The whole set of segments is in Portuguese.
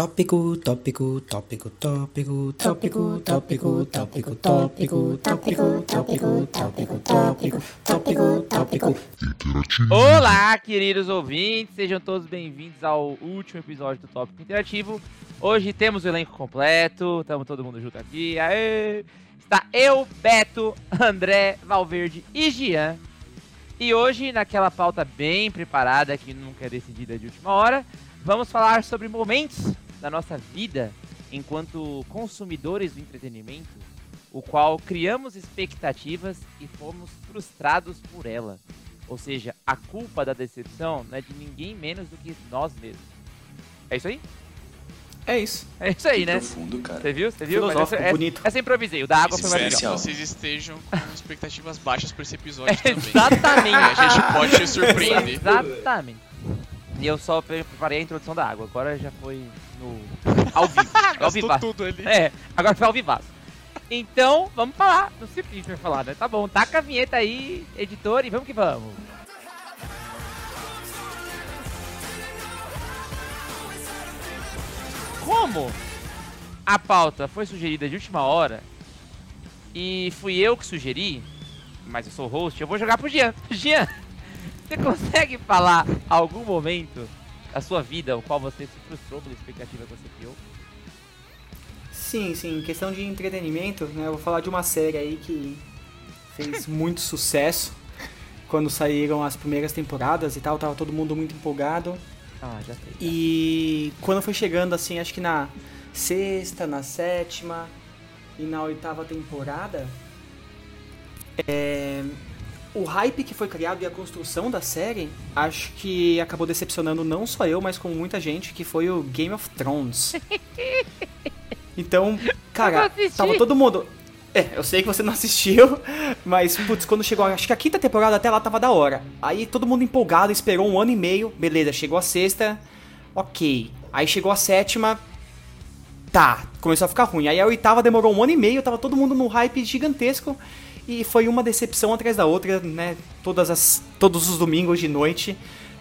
Tópico, tópico, tópico, tópico, tópico, tópico, tópico, tópico, tópico, tópico, tópico, tópico, tópico, tópico. Olá, queridos ouvintes, sejam todos bem-vindos ao último episódio do Tópico Interativo. Hoje temos o elenco completo, estamos todo mundo junto aqui. Aê! Está eu, Beto, André, Valverde e Gian. E hoje, naquela pauta bem preparada que nunca é decidida de última hora, vamos falar sobre momentos da nossa vida enquanto consumidores do entretenimento, o qual criamos expectativas e fomos frustrados por ela. Ou seja, a culpa da decepção não é de ninguém menos do que nós mesmos. É isso aí? É isso. É isso aí, Que né? profundo, cara. Você viu? Você viu? Mas essa, bonito. Essa, essa improvisei. O da água foi mais legal. Especial. vocês estejam com expectativas baixas por esse episódio também. Exatamente. A gente pode te surpreender. Exatamente. E eu só pre- preparei a introdução da água. Agora já foi no. Ao vivo. ao vivaço. tudo ali. É, agora foi ao vivaço. Então, vamos falar. Não sei o que a gente vai falar, né? Tá bom, taca a vinheta aí, editor, e vamos que vamos. Como a pauta foi sugerida de última hora e fui eu que sugeri, mas eu sou o host, eu vou jogar pro Jean. Jean, você consegue falar algum momento da sua vida o qual você se frustrou pela expectativa que você criou? Sim, sim, questão de entretenimento, né? Eu vou falar de uma série aí que fez muito sucesso quando saíram as primeiras temporadas e tal, tava todo mundo muito empolgado. Ah, já sei. E quando foi chegando assim, acho que na sexta, na sétima e na oitava temporada, é, o hype que foi criado e a construção da série, acho que acabou decepcionando não só eu, mas como muita gente, que foi o Game of Thrones. Então, cara, tava todo mundo. É, eu sei que você não assistiu, mas, putz, quando chegou, acho que a quinta temporada até lá tava da hora. Aí todo mundo empolgado, esperou um ano e meio, beleza, chegou a sexta, ok. Aí chegou a sétima, tá, começou a ficar ruim. Aí a oitava demorou um ano e meio, tava todo mundo num hype gigantesco. E foi uma decepção atrás da outra, né? Todas as, todos os domingos de noite.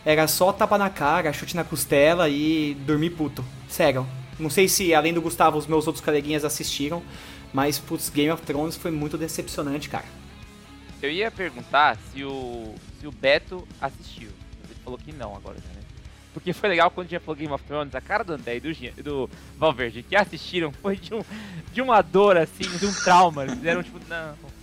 Era só tapa na cara, chute na costela e dormir puto. Sério. Não sei se, além do Gustavo, os meus outros coleguinhas assistiram. Mas, putz, Game of Thrones foi muito decepcionante, cara. Eu ia perguntar se o, se o Beto assistiu. Ele falou que não agora, né? Porque foi legal quando a gente falou Game of Thrones, a cara do André e do, do Valverde que assistiram foi de, um, de uma dor, assim, de um trauma. Eles fizeram tipo, não.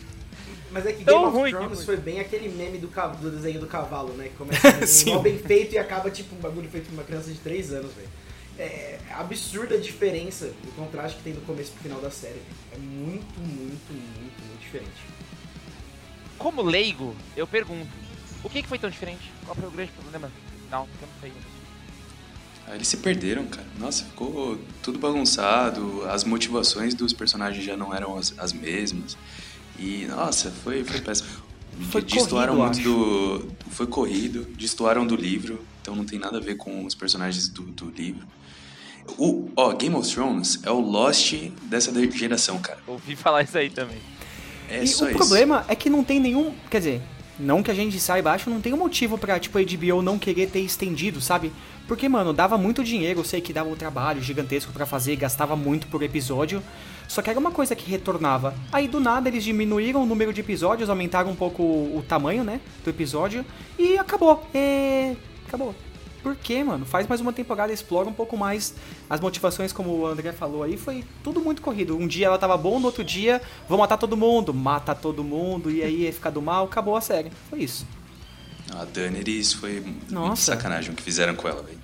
Mas é que Game of ruim Thrones foi. bem aquele meme do, do desenho do cavalo, né? Que começa com um mal bem feito e acaba tipo um bagulho feito por uma criança de 3 anos, velho. É absurda a diferença, o contraste que tem do começo pro final da série. É muito, muito, muito, muito diferente. Como leigo, eu pergunto: o que, que foi tão diferente? Qual foi o grande problema? Não, eu não sei. Ah, eles se perderam, cara. Nossa, ficou tudo bagunçado. As motivações dos personagens já não eram as, as mesmas. E, nossa, foi, foi péssimo. Foi destoaram corrido, muito do. Foi corrido, destoaram do livro. Então não tem nada a ver com os personagens do, do livro. O, ó, Game of Thrones é o Lost dessa geração, cara. Ouvi falar isso aí também. É e só o isso. problema é que não tem nenhum. Quer dizer, não que a gente saiba, acho que não tem um motivo pra, tipo, a HBO não querer ter estendido, sabe? Porque, mano, dava muito dinheiro, eu sei que dava um trabalho gigantesco pra fazer, gastava muito por episódio. Só que era uma coisa que retornava. Aí do nada eles diminuíram o número de episódios, aumentaram um pouco o, tamanho, né? Do episódio. E acabou. É. Acabou. Por quê, mano? Faz mais uma temporada, explora um pouco mais as motivações, como o André falou aí, foi tudo muito corrido. Um dia ela tava bom, no outro dia, vou matar todo mundo, mata todo mundo, e aí ia ficar do mal, acabou a série. Foi isso. A Daenerys foi muito Nossa. sacanagem o que fizeram com ela, velho.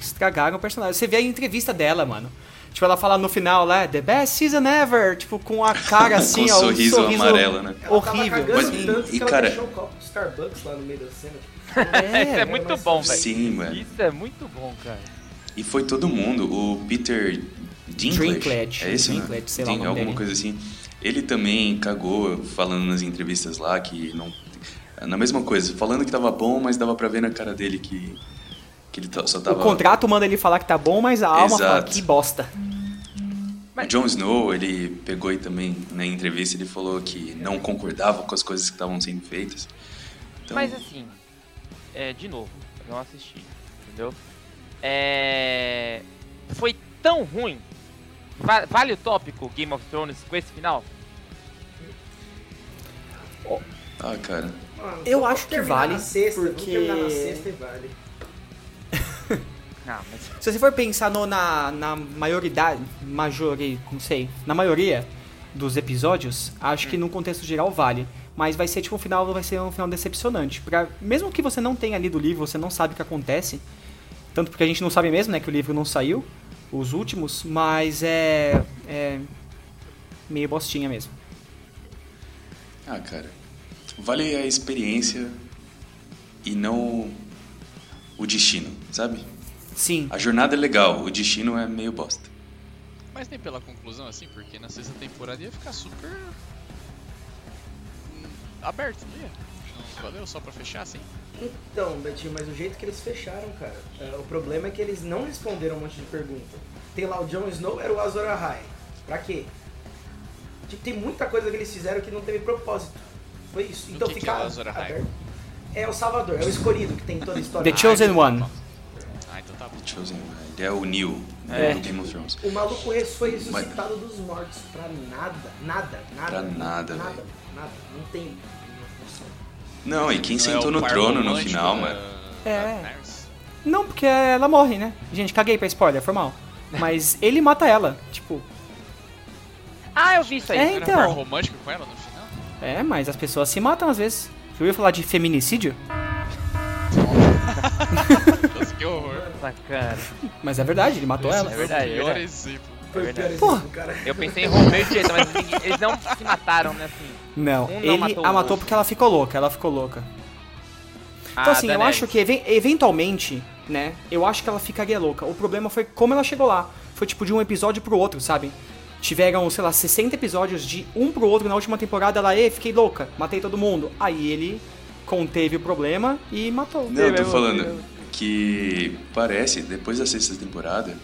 Estragaram o personagem. Você vê a entrevista dela, mano. Tipo, ela fala no final lá, The best season ever, tipo, com a cara assim, Com ó, um sorriso amarelo, né? Ela tava Horrível. Mas, tanto e, que ela cara- deixou o copo do Starbucks lá no meio da cena. Tipo, É, isso é muito mas- bom, velho. Sim, mano. Isso é muito bom, cara. E foi todo mundo. O Peter Dinklage, Dinklage, é isso, Dinklage, né? sei lá o Din- nome alguma dele. coisa assim. Ele também cagou falando nas entrevistas lá que não na mesma coisa, falando que tava bom, mas dava pra ver na cara dele que que ele tá- só O tava contrato manda ele falar que tá bom, mas a alma fala Exato. que bosta. O Jon Snow, ele pegou e também na entrevista ele falou que não concordava com as coisas que estavam sendo feitas. Então, Mas assim, é, de novo, eu não assisti, entendeu? É, foi tão ruim? Va- vale o tópico Game of Thrones com esse final? Ah, cara. Mano, Eu vamos acho que vale, sexta, vamos porque- terminar na sexta e vale. Não, mas Se você for pensar no- na, na maioridade, majoria, não sei, na maioria dos episódios, acho que no contexto geral vale. Mas vai ser tipo um final, vai ser um final decepcionante. Pra, mesmo que você não tenha lido o livro, você não sabe o que acontece. Tanto porque a gente não sabe mesmo, né, que o livro não saiu, os últimos, mas é. é meio bostinha mesmo. Ah, cara. Vale a experiência e não o destino, sabe? Sim. A jornada é legal, o destino é meio bosta. Mas nem pela conclusão, assim, porque na sexta temporada ia ficar super. hum, aberto, não ia? Não valeu só pra fechar assim? Então, Betinho, mas o jeito que eles fecharam, cara. é, o problema é que eles não responderam um monte de pergunta. Tem lá o Jon Snow era o Azor Ahai. Pra quê? Tipo, tem muita coisa que eles fizeram que não teve propósito. Foi isso. Do Então que que fica é o Azor Ahai? aberto. É o Salvador, é o escolhido que tem toda a história. The Chosen One. Ah, então tá bom. Chosen, ele é o Neil É. do Game of Thrones. O maluco foi ressuscitado dos mortos pra nada, nada, nada. Pra nada, nada, nada. Não tem função. Não, e quem Não é sentou o no trono no final, da- mano? da É. Daenerys? Não, porque ela morre, né? Gente, caguei pra spoiler, foi mal. Mas ele mata ela, tipo. Ah, eu vi isso aí. É, Era um então. par romântico com ela no final? É, mas as pessoas se matam às vezes. Você ouviu falar de feminicídio? Nossa, que horror. Bacana. Mas é verdade, ele matou Esse ela. É o verdade, é verdade. exemplo. O verdade. pior Porra. exemplo, cara. Eu pensei em Romeu e Julieta, mas ninguém- eles não se mataram, né, assim. Não, Um não ele matou o a matou outro. porque ela ficou louca, ela ficou louca. Então Ah, assim, eu acho que even- eventualmente, né, eu acho que ela ficaria louca. O problema foi como ela chegou lá. Foi tipo de um episódio pro outro, sabe? Tiveram, sei lá, 60 episódios de um pro outro na última temporada, ela, e fiquei louca, matei todo mundo. Aí ele conteve o problema e matou. Não, eu tô falando. Que parece, depois da sexta temporada,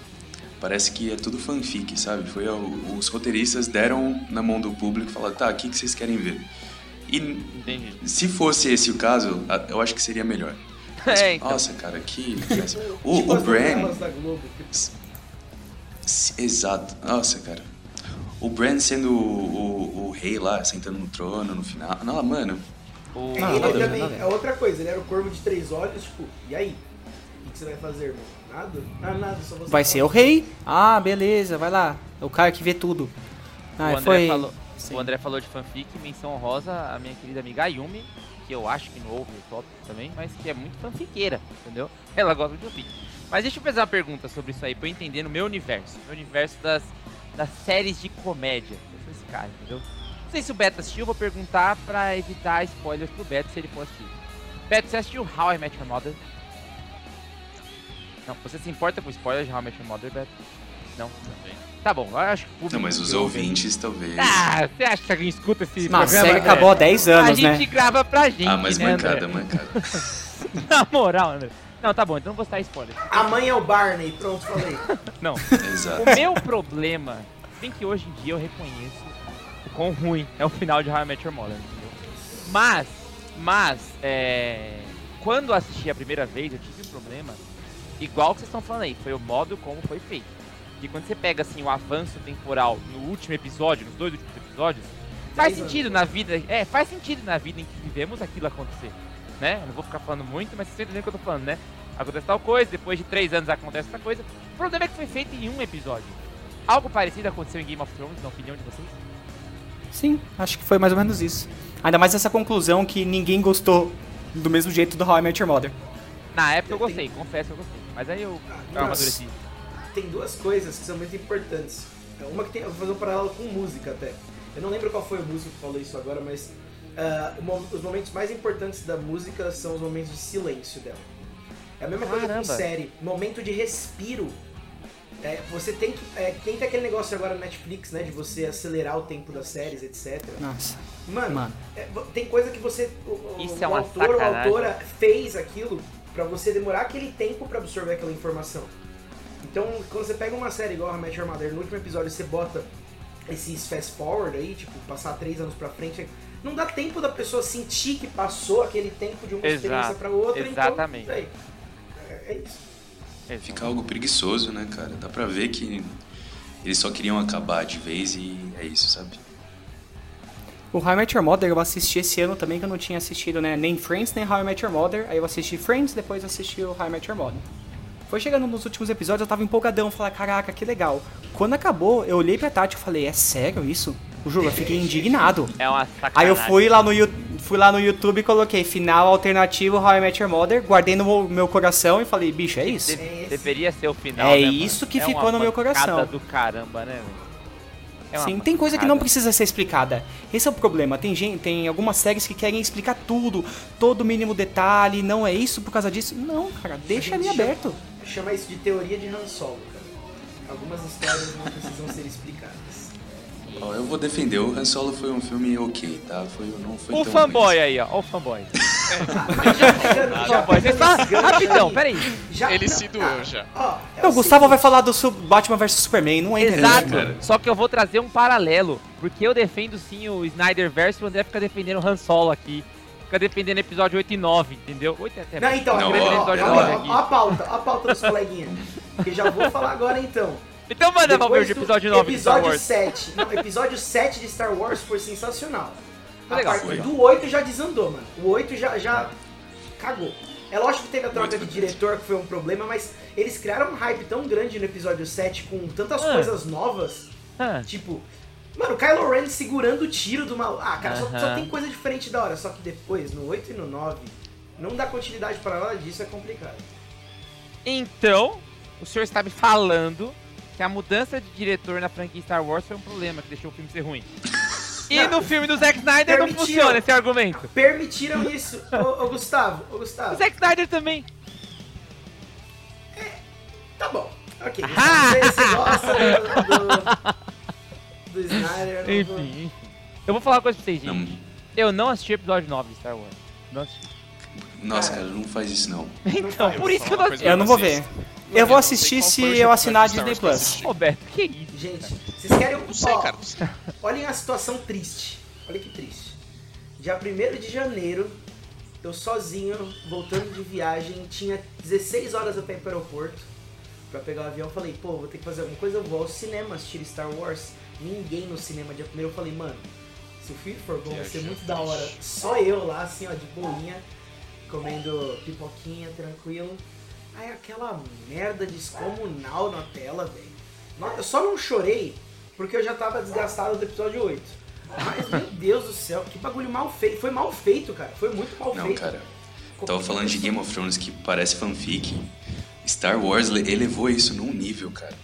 parece que é tudo fanfic, sabe? Foi o- os roteiristas deram na mão do público e falaram, tá, o que, que vocês querem ver? E Entendi. se fosse esse o caso, a- eu acho que seria melhor. Mas, É, então. Nossa, cara, que... O, tipo o as Bran... S- Exato. Nossa, cara. O Bran sendo o, o, o rei lá, sentando no trono no final. Não, mano. O... É, Não, ele também, é outra coisa, ele era o corvo de três olhos, tipo, e aí? O que você vai fazer, irmão? Nada? Ah, nada, só você. Vai ser o rei? Ah, beleza, vai lá. É o cara que vê tudo. o Ah, André foi. falou. Sim. O André falou de fanfic, menção honrosa, a minha querida amiga Ayumi, que eu acho que não ouve o tópico também, mas que é muito fanfiqueira, entendeu? Ela gosta de fanfic. Mas deixa eu fazer uma pergunta sobre isso aí, pra eu entender no meu universo, meu universo das, das séries de comédia. Eu sou esse cara, entendeu? Não sei se o Beto assistiu, eu vou perguntar pra evitar spoilers pro Beto se ele for assistir. Beto, você assistiu How I Met Your Mother? Não, você se importa com spoilers de How I Met Your Mother, Beto? Não? Também. Tá bom, eu acho que o público Não, mas os ouvintes talvez. ah, você acha que alguém escuta esse Não, a programa? série André? acabou há 10 A anos, gente né? grava pra gente, Ah, mas né, mancada, André? mancada. Na moral, André. Não, tá bom, então não vou citar spoiler. A mãe é o Barney, pronto, falei. Não, Exato. o meu problema, bem que hoje em dia eu reconheço o quão ruim é o final de How I Met Your Mother, entendeu? Mas, mas, é... Quando assisti a primeira vez, eu tive um problema, igual que vocês estão falando aí, foi o modo como foi feito. E quando você pega, assim, o avanço temporal no último episódio, nos dois últimos episódios, faz sentido na vida, é, faz sentido na vida em que vivemos aquilo acontecer, né? Eu não vou ficar falando muito, mas vocês entendendo o que eu tô falando, né? Acontece tal coisa, depois de três anos acontece outra coisa. O problema é que foi feito em um episódio. Algo parecido aconteceu em Game of Thrones, na opinião de vocês? Sim, acho que foi mais ou menos isso. Ainda mais essa conclusão que ninguém gostou do mesmo jeito do How I Met Your Mother. Na época eu gostei, confesso que eu gostei. Mas aí eu, amadureci. Tem duas coisas que são muito importantes. É, Uma que tem, eu vou fazer um paralelo com música até. Eu não lembro qual foi o músico que falou isso agora, mas mo- os momentos mais importantes da música são os momentos de silêncio dela. É a mesma coisa com Caramba. série. Momento de respiro. É, você tem que. É, tem que aquele negócio agora no Netflix, né? De você acelerar o tempo das séries, etc. Nossa. Mano, Mano. é, tem coisa que você. O, Isso o é uma autor ou a autora fez aquilo pra você demorar aquele tempo pra absorver aquela informação. Então, quando você pega uma série igual a Match Your Mother, no último episódio você bota esses fast forward aí, tipo, passar três anos pra frente, não dá tempo da pessoa sentir que passou aquele tempo de uma Exato, experiência pra outra. exatamente. Então, é, é isso. fica algo preguiçoso, né, cara? Dá pra ver que eles só queriam acabar de vez e é isso, sabe? O How I Met Your Mother eu assisti esse ano também, que eu não tinha assistido, né? Nem Friends, nem How I Met Your Mother. Aí eu assisti Friends, depois assisti o How I Met Your Mother. Foi chegando nos últimos episódios, eu tava empolgadão, falei, caraca, que legal. Quando acabou, eu olhei pra Tati e falei, é sério isso? Juro, eu fiquei indignado. É uma sacanagem. Aí eu fui lá no, fui lá no YouTube e coloquei final alternativo How I Met Your Mother, guardei no meu- coração e falei, bicho, é isso? De- deveria ser o final. É né, isso que É ficou no meu coração. do caramba, né, velho? É uma Sim, tem coisa que não precisa ser explicada. Esse é o problema. Tem gente, tem algumas séries que querem explicar tudo, todo mínimo detalhe, não é isso por causa disso. Não, cara, deixa ali chama- aberto. Chama isso de teoria de Han Solo, cara. Algumas histórias não precisam ser explicadas. Eu vou defender, o Han Solo foi um filme ok, tá? Foi, não foi O tão fanboy ruim. aí, ó. Ó o fanboy. Mas já O gancho rapidão, aí, peraí. já- Ele não, se doou já. Ó, é Não, o o Gustavo vai falar do Batman vs Superman, não entra Exato. cara. Só que eu vou trazer um paralelo. Porque eu defendo sim o Snyderverse e o André fica defendendo o Han Solo aqui. Fica defendendo episódio 8 e 9, entendeu? 8 é até Não, então, Não, ó, ó, ó, episódio ó, 9 ó, aqui. ó a pauta, ó a pauta dos coleguinhas. Que já vou falar agora então. Então manda pra ver do episódio 9 de Star episódio Wars. 7. Não, episódio 7 de Star Wars foi sensacional. Foi a legal. partir do 8 já desandou, mano. O 8 já, já cagou. É lógico que teve a troca de diretor, que foi um problema, mas eles criaram um hype tão grande no episódio 7 com tantas Ah. coisas novas. Ah, Tipo, mano, o Kylo Ren segurando o tiro do mal. Ah, cara, só, só Aham. tem coisa diferente da hora. Só que depois, no 8 e no 9, não dá continuidade pra nada disso, é complicado. Então, o senhor está me falando que a mudança de diretor na franquia Star Wars foi um problema que deixou o filme ser ruim. E Não. no filme do Zack Snyder não funciona esse argumento. Permitiram isso. ô, ô, Gustavo, ô, O Gustavo. Zack Snyder também. Tá bom. Ok. Ah! Você, você gosta do, do, do Snyder. vou- Enfim, enfim. Eu vou falar uma coisa pra vocês, gente. Não, Eu não assisti o episódio 9 de Star Wars. Não assisti. nossa, Cara. cara, não faz isso não. Então, por isso que eu não assisti. Eu não vou ver. Eu vou assistir se o eu assinar a Disney Plus. Roberto, que isso? Gente, vocês querem. Não sei, ó, cara. Olhem a situação triste. Olha que triste. Dia 1 de janeiro, eu sozinho, voltando de viagem, tinha 16 horas até ir pro aeroporto pra pegar o avião. Falei, pô, vou ter que fazer alguma coisa, eu vou ao cinema assistir Star Wars. Ninguém no cinema dia 1 eu falei, mano, se o filme for bom, vai ser muito da hora. Só eu lá, assim, ó, de boinha, comendo pipoquinha, tranquilo. Aí aquela merda descomunal na tela, velho. Eu só não chorei porque eu já tava desgastado do episódio 8. Mas, meu Deus do céu, que bagulho mal feito. Foi mal feito, cara. Foi muito mal Não, feito. cara. Tava falando de Game of Thrones que parece fanfic. Star Wars le- elevou isso num nível, cara.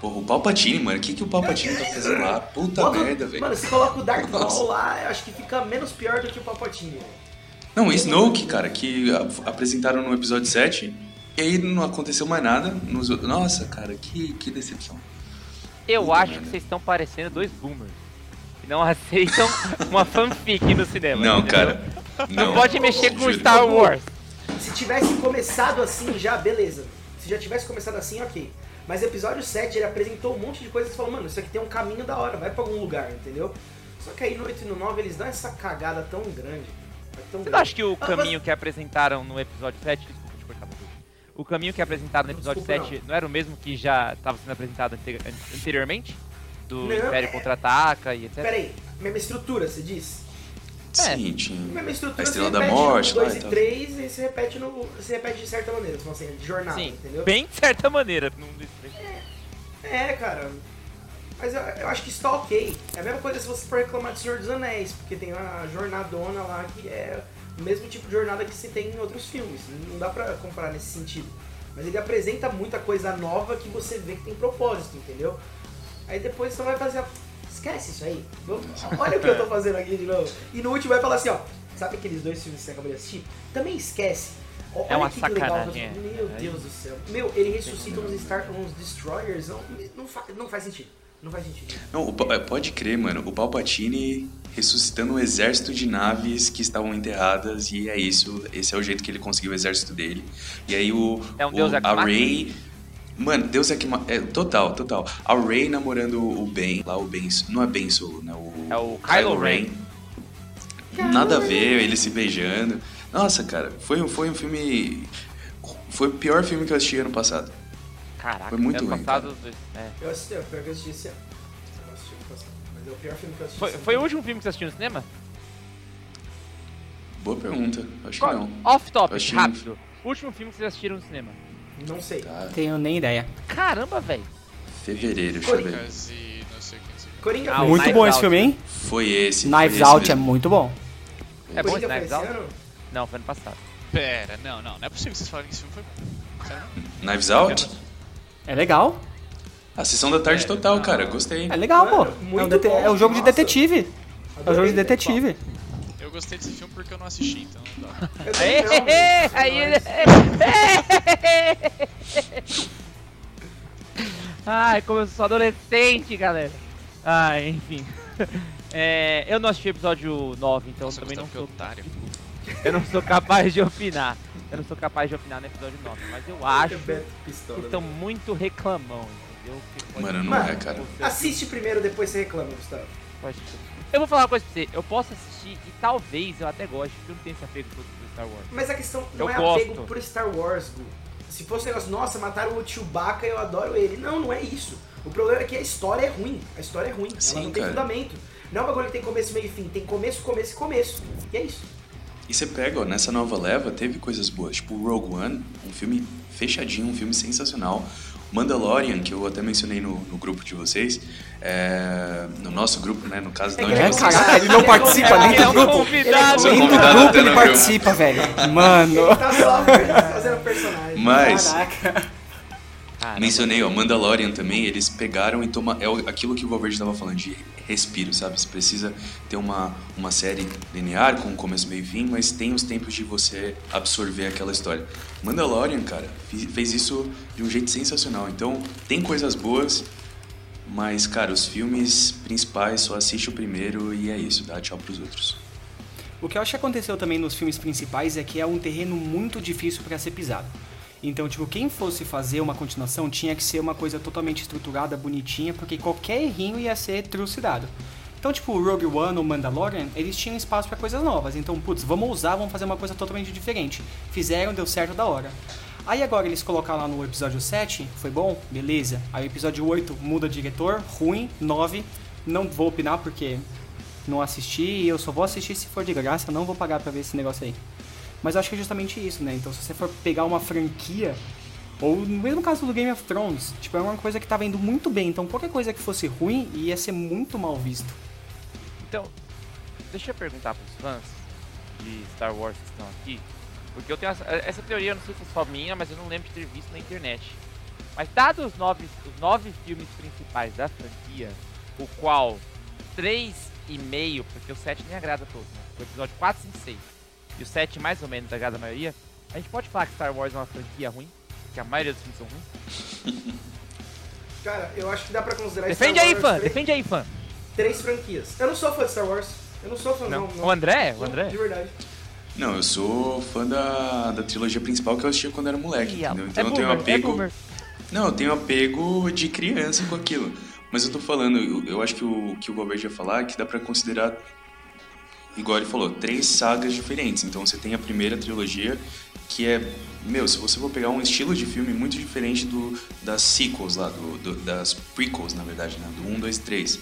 Porra, o Palpatine, mano, o que, que o Palpatine tá fazendo lá? Puta Bota- merda, velho. Mano, se coloca o Darth Nossa. Maul lá, acho que fica menos pior do que o Palpatine, velho. Não, Snoke, cara, que apresentaram no episódio 7 e aí não aconteceu mais nada. Nos... outros- Nossa, cara, que, que decepção. Eu Puta acho que merda. vocês estão parecendo dois boomers. Que não aceitam uma fanfic no cinema. Não, entendeu? cara. Não, Não, pode mexer com juro. Star Wars. Se tivesse começado assim já, beleza. Se já tivesse começado assim, ok. Mas episódio 7 ele apresentou um monte de coisas e falou, mano, isso aqui tem um caminho da hora, vai pra algum lugar, entendeu? Só que aí no 8 e no 9 eles dão essa cagada tão grande. mas Tão Você não grande. acha que o Ah, caminho que apresentaram no episódio 7. O caminho que apresentaram no Não, episódio desculpa, 7 não. era o mesmo que já estava sendo apresentado ante- an- anteriormente? Do Não, Império é- Contra-Ataca e etc. Pera aí, mesma estrutura, você diz? É. Sim, tinha. Mesma estrutura A Estrela se da Morte no lá 2 e e tal. 3 e se repete, no, se repete de certa maneira, tipo assim, de jornada, Sim, entendeu? bem de certa maneira. Não É, cara. Mas eu, eu acho que isso tá ok. É a mesma coisa se você for reclamar de Senhor dos Anéis, porque tem uma jornadona lá que é mesmo tipo de jornada que se tem em outros filmes. Não dá pra comparar nesse sentido. Mas ele apresenta muita coisa nova que você vê que tem propósito, entendeu? Aí depois você vai fazer. Esquece isso aí. Vamos- Olha o que eu tô fazendo aqui de novo. E no último vai falar assim, ó. Sabe aqueles dois filmes que você acabou de assistir? Também esquece. Ó, É olha uma que legal sacanagem, falando. é. Meu Deus do céu. Meu, ele ressuscita uns, Star, uns Destroyers. Não, não, fa- não faz sentido. Não faz sentido. Não, o Pa- pode crer, mano. O Palpatine ressuscitando um exército de naves que estavam enterradas e é isso. Esse é o jeito que ele conseguiu o exército dele. E aí o, É um o- a? Rey, mano, Deus é que é total, total. A Rey namorando o Ben, lá o Ben, não é Ben Solo, né? O, É o Kylo Ren. Nada a ver, eles se beijando. Nossa, cara, foi, um- foi um filme foi o pior filme que eu assisti ano passado. Caraca, Foi muito ano ruim, passado. é. Eu assisti, eu pior que eu assisti esse ano. Eu não assisti ano passado, Mas é o pior filme que eu assisti. Foi, esse foi o último filme que você assistiu no cinema? Boa pergunta. Acho que Qual- não. Off topic, rápido. Último filme que vocês assistiram no cinema. Não sei. Tá. Tenho nem ideia. Caramba, velho. Fevereiro, deixa eu ver. Quase não sei o que. não sei o que. Coringa Ah, muito Knives bom esse Out. filme, hein? Foi esse. Knives foi esse Out é mesmo. muito bom. É bom esse Knives esse Out? ano? Não, foi ano passado. Pera, não, não, não é possível que vocês falarem que esse filme foi bom. Sério? Knives Out? É legal. A sessão da tarde É, total, cara. Gostei. É legal, pô. Mano, É, um dete- bom, é o jogo de nossa. detetive. É o jogo de detetive. Eu gostei desse filme porque eu não assisti, então não dá. Eu Aê, também não, é aí nóis. Ai, como eu sou adolescente, galera. Ai, enfim. É, eu não assisti o episódio 9, então Nossa, também não Gustavo, sou, que otário. eu não sou capaz de opinar. Eu não sou capaz de opinar no episódio 9, mas eu acho que estão muito reclamão, entendeu? Mano, não Mano, é, cara. Assiste primeiro, depois você reclama, Gustavo. pode- Eu vou falar uma coisa pra você, eu posso assistir e talvez eu até goste, porque eu não tenho esse apego todo pro Star Wars. Mas a questão não Eu é gosto. apego por Star Wars, Gu. Se fosse um negócio, nossa, mataram o Chewbacca, eu adoro ele. Não, não é isso. O problema é que a história é ruim. A história é ruim. Sim, Ela não tem cara. fundamento. Não é um bagulho que tem começo, meio e fim. Tem começo, começo e começo. E é isso. E você pega, ó, nessa nova leva, teve coisas boas. Tipo, Rogue One, um filme fechadinho, um filme sensacional. Mandalorian, que eu até mencionei no, no grupo de vocês, é, no nosso grupo, né? No caso, não É, de É, vocês. caraca, ele não participa nem Ele é do um grupo. convidado. Nem do convidado grupo ele participa, velho. Mano. Ele tá só fazendo personagem. Mas, Caraca. Caramba. mencionei, ó, Mandalorian também, eles pegaram e tomaram. É aquilo que o Valverde tava falando, de respiro, sabe? Você precisa ter uma, uma série linear, com começo, meio e fim, mas tem os tempos de você absorver aquela história. Mandalorian, cara, fez isso de um jeito sensacional. Então, tem coisas boas, mas, cara, os filmes principais só assiste o primeiro e é isso, dá tchau pros outros. O que eu acho que aconteceu também nos filmes principais é que é um terreno muito difícil pra ser pisado. Então, tipo, quem fosse fazer uma continuação tinha que ser uma coisa totalmente estruturada, bonitinha, porque qualquer errinho ia ser trucidado. Então, tipo, o Rogue One ou Mandalorian, eles tinham espaço pra coisas novas. Então, putz, vamos usar, vamos fazer uma coisa totalmente diferente. Fizeram, deu certo da hora. Aí agora eles colocaram lá no episódio 7, foi bom? Beleza. Aí episódio 8 muda diretor, ruim, 9, não vou opinar porque não assisti e eu só vou assistir se for de graça, não vou pagar pra ver esse negócio aí. Mas eu acho que é justamente isso, né? Então se você for pegar uma franquia, ou no mesmo caso do Game of Thrones, tipo, é uma coisa que tava indo muito bem, então qualquer coisa que fosse ruim ia ser muito mal visto. Então, deixa eu perguntar pros fãs de Star Wars que estão aqui, porque eu tenho essa, essa teoria, eu não sei se é só minha, mas eu não lembro de ter visto na internet. Mas dados os nove, os nove filmes principais da franquia, o qual três e meio, porque o 7 nem agrada a todos, né? O episódio 4, 5 6 e o 7 mais ou menos agrada a maioria, a gente pode falar que Star Wars é uma franquia ruim? Que a maioria dos filmes são ruins? Cara, eu acho que dá pra considerar Defende Star aí, Wars fã! três- Defende aí, fã! Três franquias. Eu não sou fã de Star Wars. Eu não sou fã, não. Não. não. O André? O Não, André? De verdade. Não, eu sou fã da, da trilogia principal que eu assistia quando era moleque, Ih, entendeu? é Então eu tenho boomer, é apego. boomer. Não, eu tenho apego de criança com aquilo. Mas eu tô falando, eu, eu acho que o que o Valverde ia falar é que dá pra considerar, igual ele falou, três sagas diferentes. Então você tem a primeira trilogia, que é, meu, se você for pegar um estilo de filme muito diferente do das sequels lá, do, do- das prequels, na verdade, né? Do 1, 2 e 3.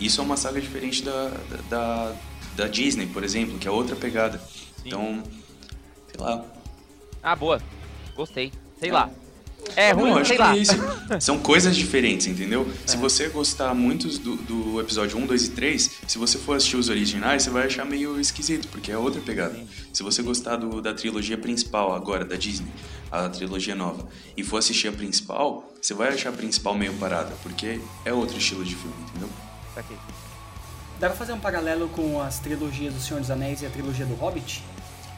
Isso é uma saga diferente da, da, da, da Disney, por exemplo, que é outra pegada. Então, sei lá, Ah, boa. Gostei. Sei lá. É ruim, não, sei lá. é isso. São coisas diferentes, entendeu? Se você gostar muito do, do episódio 1, 2 e 3, se você for assistir os originais, você vai achar meio esquisito, porque é outra pegada. Se você gostar do- da trilogia principal agora, da Disney, a trilogia nova, e for assistir a principal, você vai achar a principal meio parada, porque é outro estilo de filme, entendeu? Saquei. Dá pra fazer um paralelo com as trilogias do Senhor dos Anéis e a trilogia do Hobbit?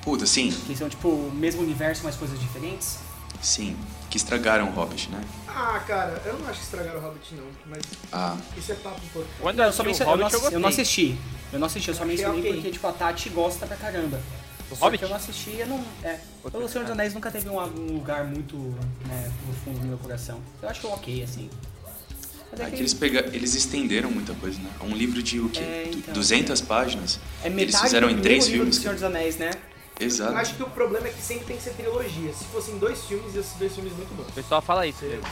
Puta, sim, Que são tipo o mesmo universo, mas coisas diferentes? Sim. Que estragaram o Hobbit, né? Ah, cara, eu não acho que estragaram o Hobbit, não. Mas Ah, isso é papo um pouco. Quando eu eu, só assisti mencionei, o eu, Hobbit, não, eu eu não assisti. Eu não assisti, eu só mencionei ok. porque, tipo, a Tati gosta pra caramba. Só Hobbit? eu não assisti, eu não... É. Outro O Senhor dos. Anéis nunca teve um, um lugar muito, né, profundo no meu coração. Eu acho que é ok, assim. Mas é é que que eles, pega... eles estenderam muita coisa, né? É um livro de o quê? É, então. 200 páginas. é eles metade fizeram do em três livro filmes. do Senhor dos Anéis, né? Exato. Eu acho que o problema é que sempre tem que ser trilogia. Se fossem dois filmes, iam ser dois filmes muito bons. O pessoal fala isso mesmo.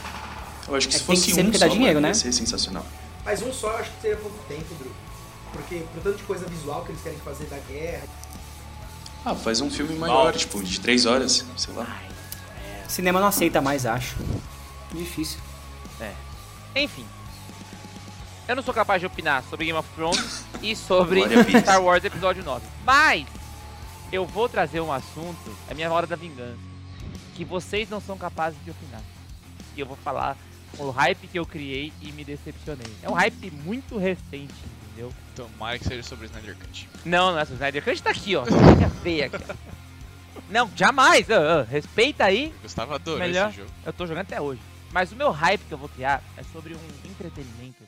Eu acho que É se que fosse que um sempre só, dinheiro, né? ia ser sensacional. Mas um só eu acho que seria pouco tempo, Drew. Porque por tanto de coisa visual que eles querem fazer da guerra. Ah, faz um filme maior, tipo, de três horas, sei lá. Cinema não aceita mais, acho. Difícil. Enfim. Eu não sou capaz de opinar sobre Game of Thrones e sobre. Star Wars Episódio 9. Mas eu vou trazer um assunto, é minha hora da vingança, que vocês não são capazes de opinar. E eu vou falar o hype que eu criei e me decepcionei. É um hype muito recente, entendeu? Tomara que seja sobre o Snyder Cut. Não, não é o Snyder Cut tá aqui, ó. Fica feia, cara. Não, jamais. ah, ah, respeita aí. O Gustavo adorou Melhor. esse jogo. Eu tô jogando até hoje. Mas o meu hype que eu vou criar é sobre um entretenimento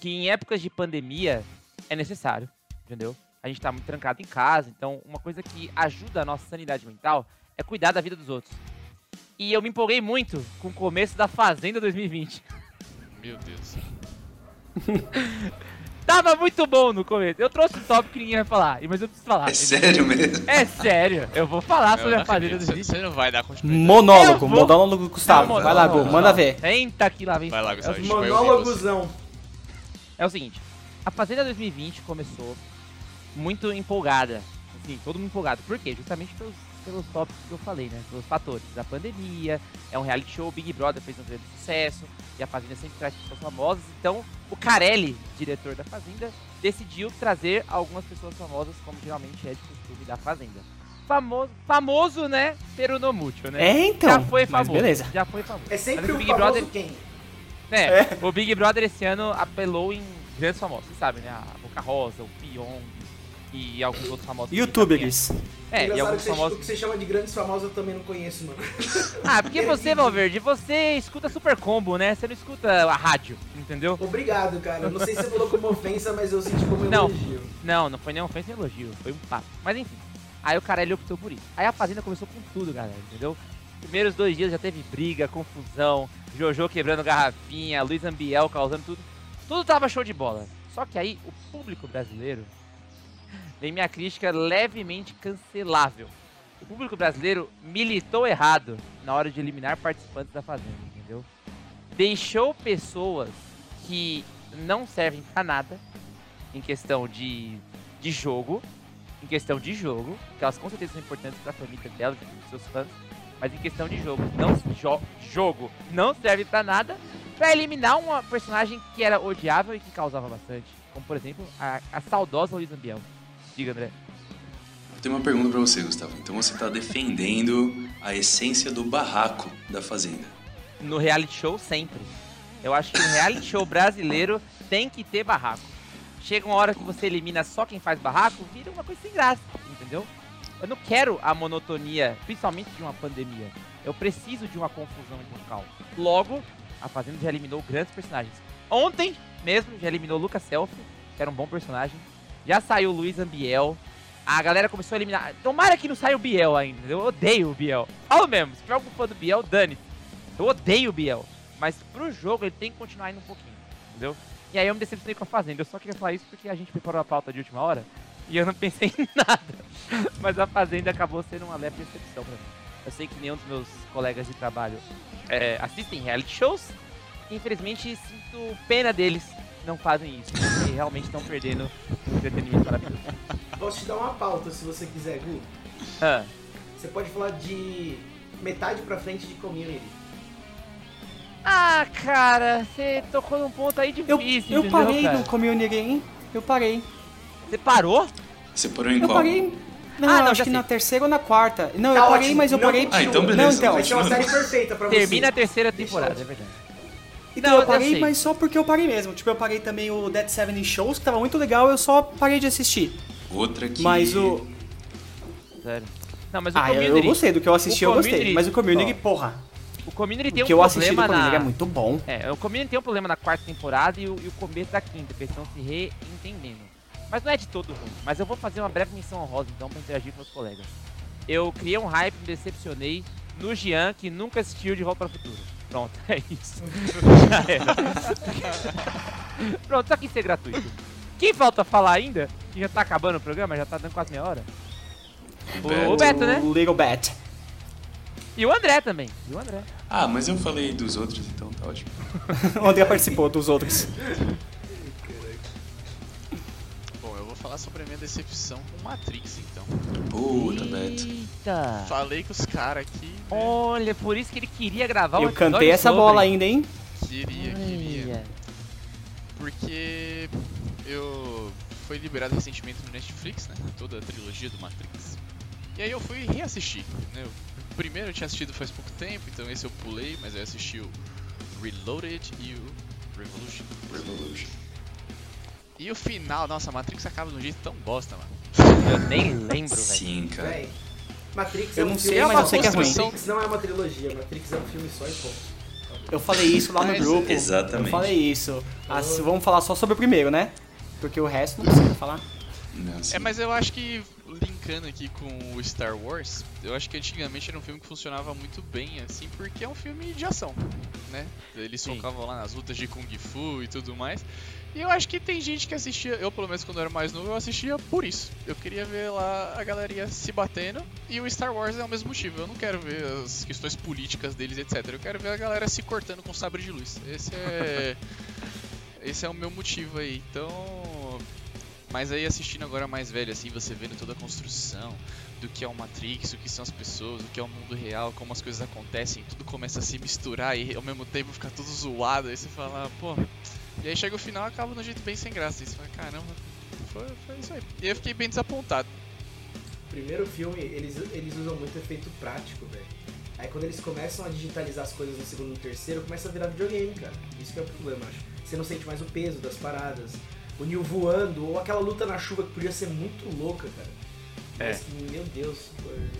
que em épocas de pandemia é necessário, entendeu? A gente tá muito trancado em casa, então uma coisa que ajuda a nossa sanidade mental é cuidar da vida dos outros. E eu me empolguei muito com o começo da Fazenda 2020. Meu Deus. Tava muito bom no começo. Eu trouxe um tópico que ninguém vai falar, mas eu preciso falar. É sério mesmo? É sério, eu vou falar sobre a Fazenda acredito. 2020. Você não vai dar continuidade. Monólogo, Eu vou- monólogo Gustavo. Não, Vai lá, monólogo, Gu, manda ver. Senta aqui lá, vem. Vai lá, É o Gustavo. você. Monólogozão. É o seguinte, a Fazenda 2020 começou muito empolgada. Assim, todo mundo empolgado. Por quê? Justamente pelos, pelos tópicos que eu falei, né? Pelos fatores da pandemia, é um reality show, Big Brother fez um grande sucesso, e a Fazenda sempre traz pessoas famosas. Então, o Carelli, diretor da Fazenda, decidiu trazer algumas pessoas famosas, como geralmente é de costume da Fazenda. Famoso, famoso né? Pero no mucho, né? É, então. Já foi famoso. beleza. Já foi famoso. É sempre o o Big famoso Brother quem? é, o Big Brother esse ano apelou em grandes famosos, vocês sabem, né? A Boca Rosa, o Pyong e alguns outros famosos. Youtubers. É, e Engraçado alguns que você, o famosos. que você chama de grandes famosos eu também não conheço, mano. Ah, porque você, Valverde, você escuta Super Combo, né? Você não escuta a rádio, entendeu? Obrigado, cara. Eu não sei se você falou como ofensa, mas eu senti como Não. elogio. Não, não foi nem ofensa nem elogio, foi um papo. Mas enfim, aí o cara ele optou por isso. Aí a Fazenda começou com tudo, galera, entendeu? Primeiros dois dias já teve briga, confusão, Jojo quebrando garrafinha, Luiz Ambiel causando tudo. Tudo tava show de bola. Só que aí o público brasileiro vem minha crítica levemente cancelável. O público brasileiro militou errado na hora de eliminar participantes da Fazenda, entendeu? Deixou pessoas que não servem pra nada em questão de, de jogo, em questão de jogo, que elas com certeza são importantes pra família delas dos seus fãs, mas em questão de jogo, não jo jogo não serve pra nada, pra eliminar uma personagem que era odiável e que causava bastante, como por exemplo a, a saudosa Luísa Ambiel. Diga, André. Eu tenho uma pergunta pra você, Gustavo. Então você tá defendendo a essência do barraco da Fazenda. No reality show sempre. Eu acho que um reality show brasileiro tem que ter barraco. Chega uma hora que você elimina só quem faz barraco, vira uma coisa sem graça, entendeu? Eu não quero a monotonia, principalmente de uma pandemia. Eu preciso de uma confusão e de um caos. Logo, a Fazenda já eliminou grandes personagens. Ontem mesmo já eliminou Lucas Selfie, que era um bom personagem. Já saiu o Luiz Ambiel. A galera começou a eliminar. Tomara que não saia o Biel ainda. Eu odeio o Biel. Falo mesmo, se tiver algum fã do Biel, dane-se. Eu odeio o Biel. Mas pro jogo ele tem que continuar indo um pouquinho. Entendeu? E aí eu me decepcionei com a Fazenda. Eu só queria falar isso porque a gente preparou a pauta de última hora. E eu não pensei em nada. Mas a Fazenda acabou sendo uma leve decepção pra mim. Eu sei que nenhum dos meus colegas de trabalho é, assistem reality shows. Infelizmente sinto pena deles não fazem isso. Porque realmente estão perdendo um entretenimento maravilhoso. Posso te dar uma pauta se você quiser, Gu? Ah, Você pode falar de metade pra frente de community. Ah, cara, você tocou num ponto aí Eu, difícil, eu entendeu, parei cara? no Community, hein? Eu parei. Você parou? Você parou em Eu qual? parei. Não, Ah, não, acho já que sei. na terceira ou na quarta. Não, Tá eu parei, ótimo. mas eu Não parei. Ah, então Não, beleza. então. Vai ser uma série perfeita pra você. Termina a terceira temporada, eu- é verdade. Então Não, eu parei, mas só porque eu parei mesmo. Tipo, eu parei também o Dead Seven Shows, que tava muito legal, eu só parei de assistir. Outra que... Mas o. Sério. Não, mas o Ah, eu, community, eu gostei do que eu assisti, o eu gostei. community- Mas o Community, ó, porra. o community tem um que eu assisti do na... é muito bom. É, o community tem um problema na quarta temporada e o, e o começo da quinta, que eles estão se reentendendo. Mas não é de todo ruim. Mas eu vou fazer uma breve menção honrosa, então, pra interagir com os colegas. Eu criei um hype, me decepcionei no Jean, que nunca assistiu De Volta para o Futuro. Pronto, é isso. Já era. Pronto, só quis ser gratuito. Quem falta falar ainda? Que já tá acabando o programa, já tá dando quase meia hora. O Beto, né? O Little Bet. E o André também. E o André. Ah, mas eu falei dos outros, então tá ótimo. O André participou dos outros. Falar sobre a minha decepção com Matrix, então. Puta. Eita. Falei que os caras aqui né, Olha, por isso que ele queria gravar Eu episódio cantei essa sobre. bola ainda, hein? queria, queria. Olha. Porque eu foi liberado recentemente no Netflix, né? Toda a trilogia do Matrix. E aí eu fui reassistir, né? O primeiro eu tinha assistido faz pouco tempo, então esse eu pulei, mas eu assisti o Reloaded e o Revolution. Revolution. E o final, nossa, a Matrix acaba de um jeito tão bosta, mano. Eu nem lembro, velho. Sim, cara. Véi, Matrix Eu é um não filme, sei, mas eu sei que é ruim. Matrix não é uma trilogia, Matrix é um filme só e ponto. Eu falei isso lá no grupo. Exatamente. Eu falei isso. As- vamos falar só sobre o primeiro, né? Porque o resto não precisa falar. Não, sim. É, mas eu acho que linkando aqui com o Star Wars, eu acho que antigamente era um filme que funcionava muito bem, assim, porque é um filme de ação, né? Eles Sim. focavam lá nas lutas de Kung Fu e tudo mais. E eu acho que tem gente que assistia, eu pelo menos quando eu era mais novo, eu assistia por isso. Eu queria ver lá a galeria se batendo e o Star Wars é o mesmo motivo. Eu não quero ver as questões políticas deles, etc. Eu quero ver a galera se cortando com sabre de luz. Esse é. Esse é o meu motivo aí. Então. Mas aí assistindo agora mais velho, assim, você vendo toda a construção do que é o Matrix, o que são as pessoas, o que é o mundo real, como as coisas acontecem, tudo começa a se misturar e ao mesmo tempo ficar tudo zoado, aí você fala, pô. E aí chega o final e acaba de um jeito bem sem graça. E fala, caramba, foi, foi isso aí. E eu fiquei bem desapontado. Primeiro filme, eles, eles usam muito efeito prático, velho. Aí quando eles começam a digitalizar as coisas no segundo e no terceiro, começa a virar videogame, cara. Isso que é o problema, acho. Você não sente mais o peso das paradas. O Neil voando, ou aquela luta na chuva que podia ser muito louca, cara. É. Mas, meu Deus,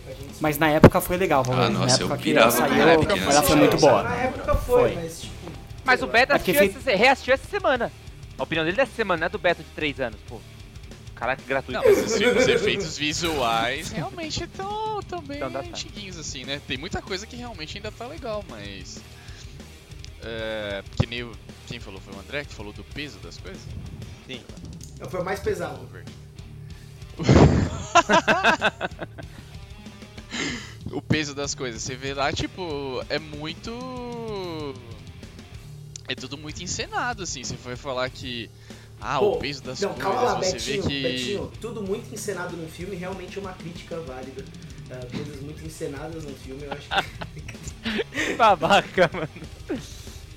a gente... Mas na época foi legal, Valdir. Ah, nossa, na eu época que pirava ela quando saiu, era ela criança. foi muito boa. Na época foi, Foi. mas tipo... Mas o. Beto É assistiu essa, reassistiu essa semana. A opinião dele dessa semana, não é do Beto de 3 anos, pô. Caraca, gratuito. Não, mas os, os efeitos visuais realmente estão tão bem Então antiguinhos, assim, né? Tem muita coisa que realmente ainda tá legal, mas. É, que nem o. Quem falou? Foi o André que falou do peso das coisas? Sim. Não, Foi o mais pesado. O peso das coisas. Você vê lá, tipo, é muito. É tudo muito encenado, assim. Você foi falar que. Ah, Pô, o peso das Não, coisas. calma lá, você Betinho, vê que. Betinho, tudo muito encenado no filme realmente é uma crítica válida. Ah, coisas muito encenadas no filme, eu acho que. Que babaca, mano.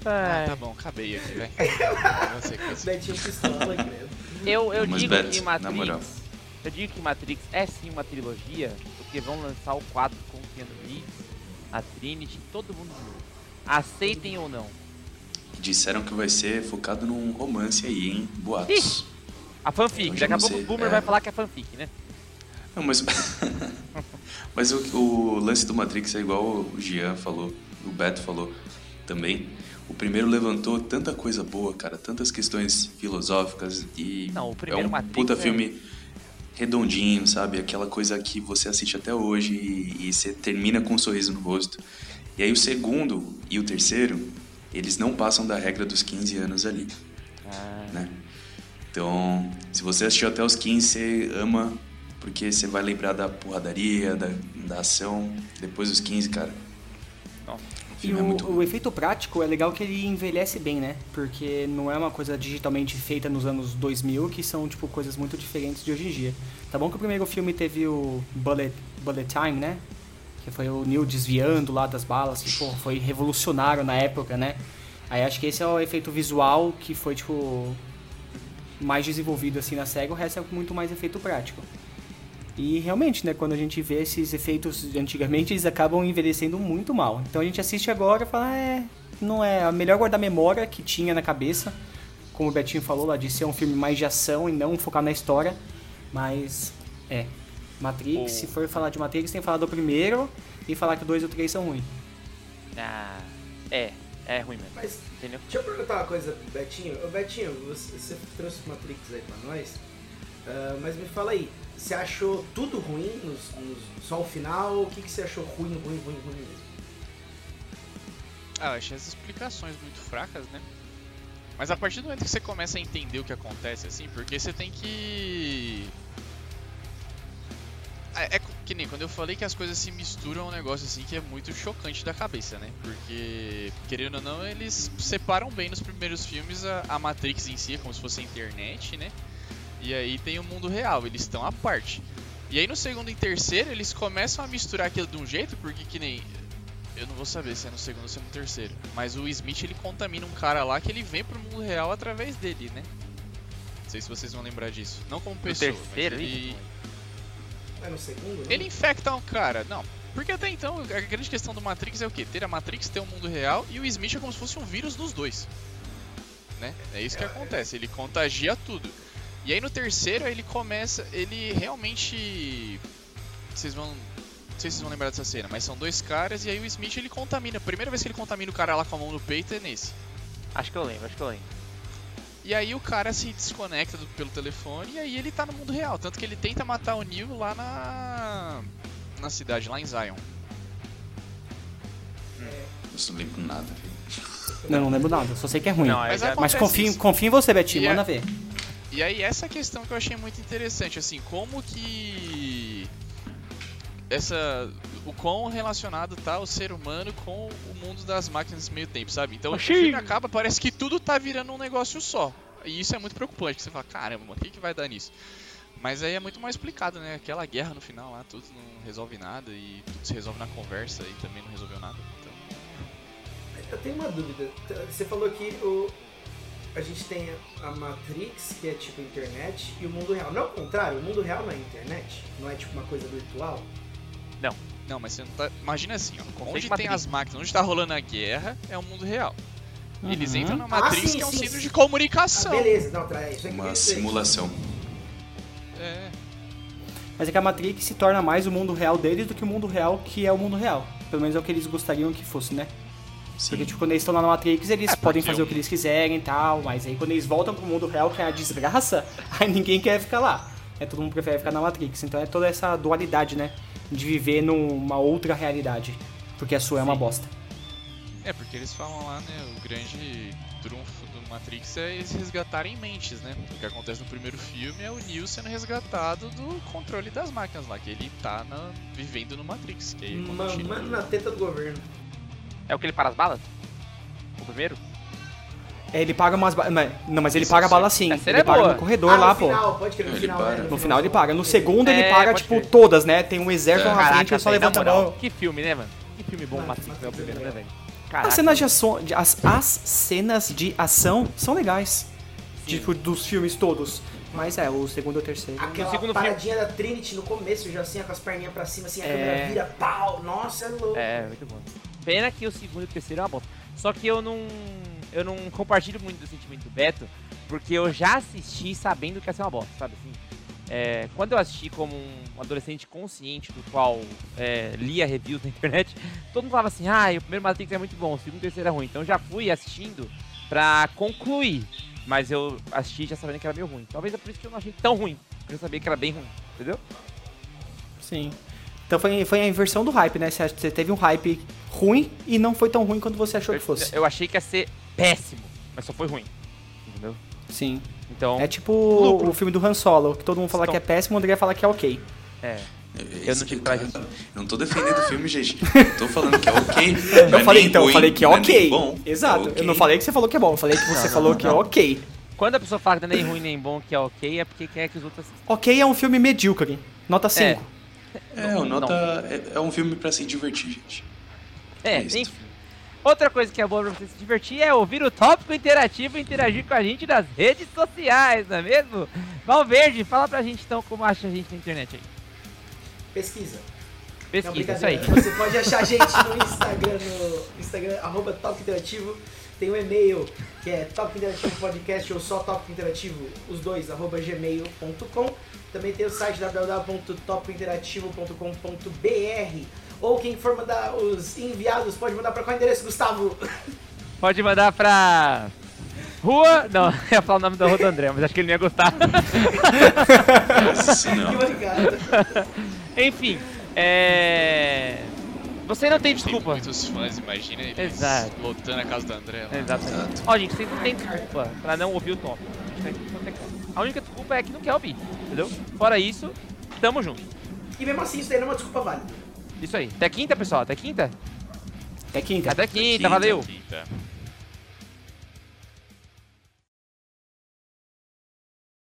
Ah, tá bom, acabei aqui, velho. Betinho pistola, credo. Eu, eu digo Beto, que. Matrix. Eu digo que Matrix é sim uma trilogia, porque vão lançar o 4 com o Keanu Reeves, a Trinity, todo mundo junto. Aceitem ou não. Disseram que vai ser focado num romance aí, hein? Boatos. A fanfic, Hoje daqui a pouco o Boomer é. vai falar que é fanfic, né? Não, mas. mas o, o lance do Matrix é igual o Jean falou, o Beto falou também. O primeiro levantou tanta coisa boa, cara, tantas questões filosóficas e Não, o é primeiro um Matrix puta é- filme redondinho, sabe? Aquela coisa que você assiste até hoje e, e você termina com um sorriso no rosto. E aí o segundo e o terceiro, eles não passam da regra dos 15 anos ali Ah, né? Então, se você assistiu até os 15, você ama, porque você vai lembrar da porradaria, da, da ação. Depois dos 15, cara. Nossa. O E é muito o, bom. o efeito prático é legal que ele envelhece bem, né? Porque não é uma coisa digitalmente feita nos anos 2000, que são, tipo, coisas muito diferentes de hoje em dia. Tá bom que o primeiro filme teve o Bullet, Bullet Time, né? Que foi o Neil desviando lá das balas, que, pô, foi revolucionário na época, né? Aí acho que esse é o efeito visual que foi, tipo, mais desenvolvido, assim, na SEGA. O resto é muito mais efeito prático. E realmente, né, quando a gente vê esses efeitos antigamente, eles acabam envelhecendo muito mal. Então a gente assiste agora e fala, é, não é a melhor guardar memória que tinha na cabeça. Como o Betinho falou lá, de ser um filme mais de ação e não focar na história. Mas, é. Matrix, O- se for falar de Matrix, tem que falar do primeiro e falar que o 2 e o 3 são ruins. ah, é, é ruim mesmo. Mas Entendeu? deixa eu perguntar uma coisa pro Betinho. Ô Betinho, você, você trouxe Matrix aí pra nós. Ah, mas me fala aí, você achou tudo ruim, nos, nos- só o final? O que, que você achou ruim, ruim, ruim, ruim mesmo? Ah, eu achei as explicações muito fracas, né? Mas a partir do momento que você começa a entender o que acontece, assim, porque você tem que. Que nem quando eu falei que as coisas se misturam, é um negócio assim que é muito chocante da cabeça, né? Porque, querendo ou não, eles separam bem nos primeiros filmes a, a Matrix em si, é como se fosse a internet, né? E aí tem o mundo real, eles estão à parte. E aí no segundo e terceiro eles começam a misturar aquilo de um jeito, porque que nem. Eu não vou saber se é no segundo ou se é no terceiro. Mas o Smith ele contamina um cara lá que ele vem pro mundo real através dele, né? Não sei se vocês vão lembrar disso. Não como pessoa. mas terceiro, ele... isso? É no segundo? né? Ele infecta um cara. Não. Porque até então, a grande questão do Matrix é o quê? Ter a Matrix, ter o mundo real e o Smith é como se fosse um vírus dos dois. Né? É isso que acontece, ele contagia tudo. E aí no terceiro ele começa, ele realmente. Vocês vão. Não sei se vocês vão lembrar dessa cena, mas são dois caras e aí o Smith ele contamina. A primeira vez que ele contamina o cara lá com a mão no peito é nesse. Acho que eu lembro, acho que eu lembro. E aí o cara se desconecta do- pelo telefone e aí ele tá no mundo real. Tanto que ele tenta matar o Neo lá na. na cidade, lá em Zion. Eu não lembro nada, velho. Não, não lembro nada, só sei que é ruim. Não, é Mas Mas confio, isso. confio em você, Betinho, E é- manda ver. E aí essa questão que eu achei muito interessante, assim, como que essa o quão relacionado tá o ser humano com o mundo das máquinas nesse meio tempo, sabe? Então o Oxi! filme acaba, parece que tudo tá virando um negócio só. E isso é muito preocupante, que você fala, caramba, mano, o que, que vai dar nisso? Mas aí é muito mal explicado, né? Aquela guerra no final lá, tudo não resolve nada e tudo se resolve na conversa e também não resolveu nada. Então, Eu tenho uma dúvida. Você falou que o... a gente tem a Matrix, que é tipo internet, e o mundo real. Não é o contrário, o mundo real não é internet? Não é tipo uma coisa virtual? não, mas você não tá. Imagina assim, ó. Onde tem as máquinas, onde tá rolando a guerra, é o mundo real. Eles Uhum. entram na Matrix, sim, que é um sim, centro sim. de Ah, comunicação. beleza, não, tra- isso aqui Uma dizer. simulação. É, Mas é que a Matrix se torna mais o mundo real deles do que o mundo real que é o mundo real. Pelo menos é o que eles gostariam que fosse, né? Sim. Porque, tipo, quando eles estão lá na Matrix, eles É, podem fazer o- o que eles quiserem e tal, mas aí quando eles voltam pro mundo real, que é a desgraça, aí ninguém quer ficar lá. É, todo mundo prefere ficar na Matrix. Então é toda essa dualidade, né? De viver numa outra realidade. Porque a sua é uma Sim. bosta. é, porque eles falam lá, né, o grande trunfo do Matrix é eles resgatarem mentes, né? O que acontece no primeiro filme é o Neo sendo resgatado do controle das máquinas lá, que ele tá na- vivendo no Matrix, que tira- Mamando na teta do governo. É o que ele para as balas? O primeiro? É, ele paga umas balas. Não, mas ele Isso, paga sim. bala sim. Ele é paga boa. no corredor ah, lá, no pô. final, pode crer, no Ele final. para. né, No final ele paga. No segundo ele É, paga, pode tipo, crer. todas, né? Tem um exército É. na frente, ele só levanta a mão. Que filme, né, mano? Que filme bom Matrix é o é primeiro, né, velho? As Caraca. cenas de ação, de- as, as cenas de ação são legais. Sim. Tipo, dos filmes todos. Mas é, o segundo e o terceiro. Aquela segundo paradinha da Trinity no começo, já assim, com as perninhas pra cima, assim, a É. câmera vira pau. Nossa, é louco. É, muito bom. Pena que o segundo e o terceiro é uma bosta. Só que eu não. Eu não compartilho muito do sentimento do Beto, porque eu já assisti sabendo que ia ser uma bosta, sabe assim? É, quando eu assisti como um adolescente consciente do qual é, lia reviews na internet, todo mundo falava assim, ah, o primeiro Matrix é muito bom, o segundo e o terceiro é ruim. Então eu já fui assistindo pra concluir. Mas eu assisti já sabendo que era meio ruim. Talvez é por isso que eu não achei tão ruim. Porque eu sabia que era bem ruim, entendeu? Sim. Então foi, foi a inversão do hype, né? Você você teve um hype ruim e não foi tão ruim quanto você achou Eu, que fosse. eu achei que ia ser péssimo, mas só foi ruim. Entendeu? Sim. Então, É tipo Lucro. o filme do Han Solo, que todo mundo fala Então- que é péssimo, o André fala que é ok. é. Esse Eu não tive coragem. Eu não tô defendendo o filme, gente. Eu tô falando que é ok. não Eu é falei, então, eu ruim, falei que é nem ok. bom, Exato. é ok. Eu não falei que você falou que é bom, eu falei que você Não, falou não, que é ok. Quando a pessoa fala que não é nem ruim nem bom, que é ok, é porque quer que os outros assistam. Ok é um filme medíocre. Nota 5. É, Não. nota é, é um filme pra se divertir, gente. É, Isso. enfim. Outra coisa que é boa pra você se divertir é ouvir o tópico interativo e interagir com a gente nas redes sociais, não é mesmo? Valverde, fala pra gente então como acha a gente na internet aí. Pesquisa. Pesquisa, isso aí. Você pode achar a gente no Instagram, no Instagram, arroba Tópico Interativo. Tem um e-mail que é Tópico Interativo Podcast ou só Tópico Interativo, os dois, arroba gmail.com. Também tem o site www.topicointerativo.com.br. Ou quem for mandar os enviados pode mandar para qual endereço, Gustavo? Pode mandar pra. Rua. Não, eu ia falar o nome da rua do André, mas acho que ele não ia gostar. Enfim, é. Você não tem Tem desculpa. muitos fãs, imagina eles Exato. lotando a casa da André lá. Exatamente. Ó, gente, vocês não tem desculpa pra não ouvir o calma. a única desculpa é que não quer ouvir, entendeu? Fora isso, tamo junto. E mesmo assim, isso daí não é uma desculpa válida. Isso aí. Até quinta, pessoal. Até quinta? Até quinta. Até quinta, valeu. Quinta.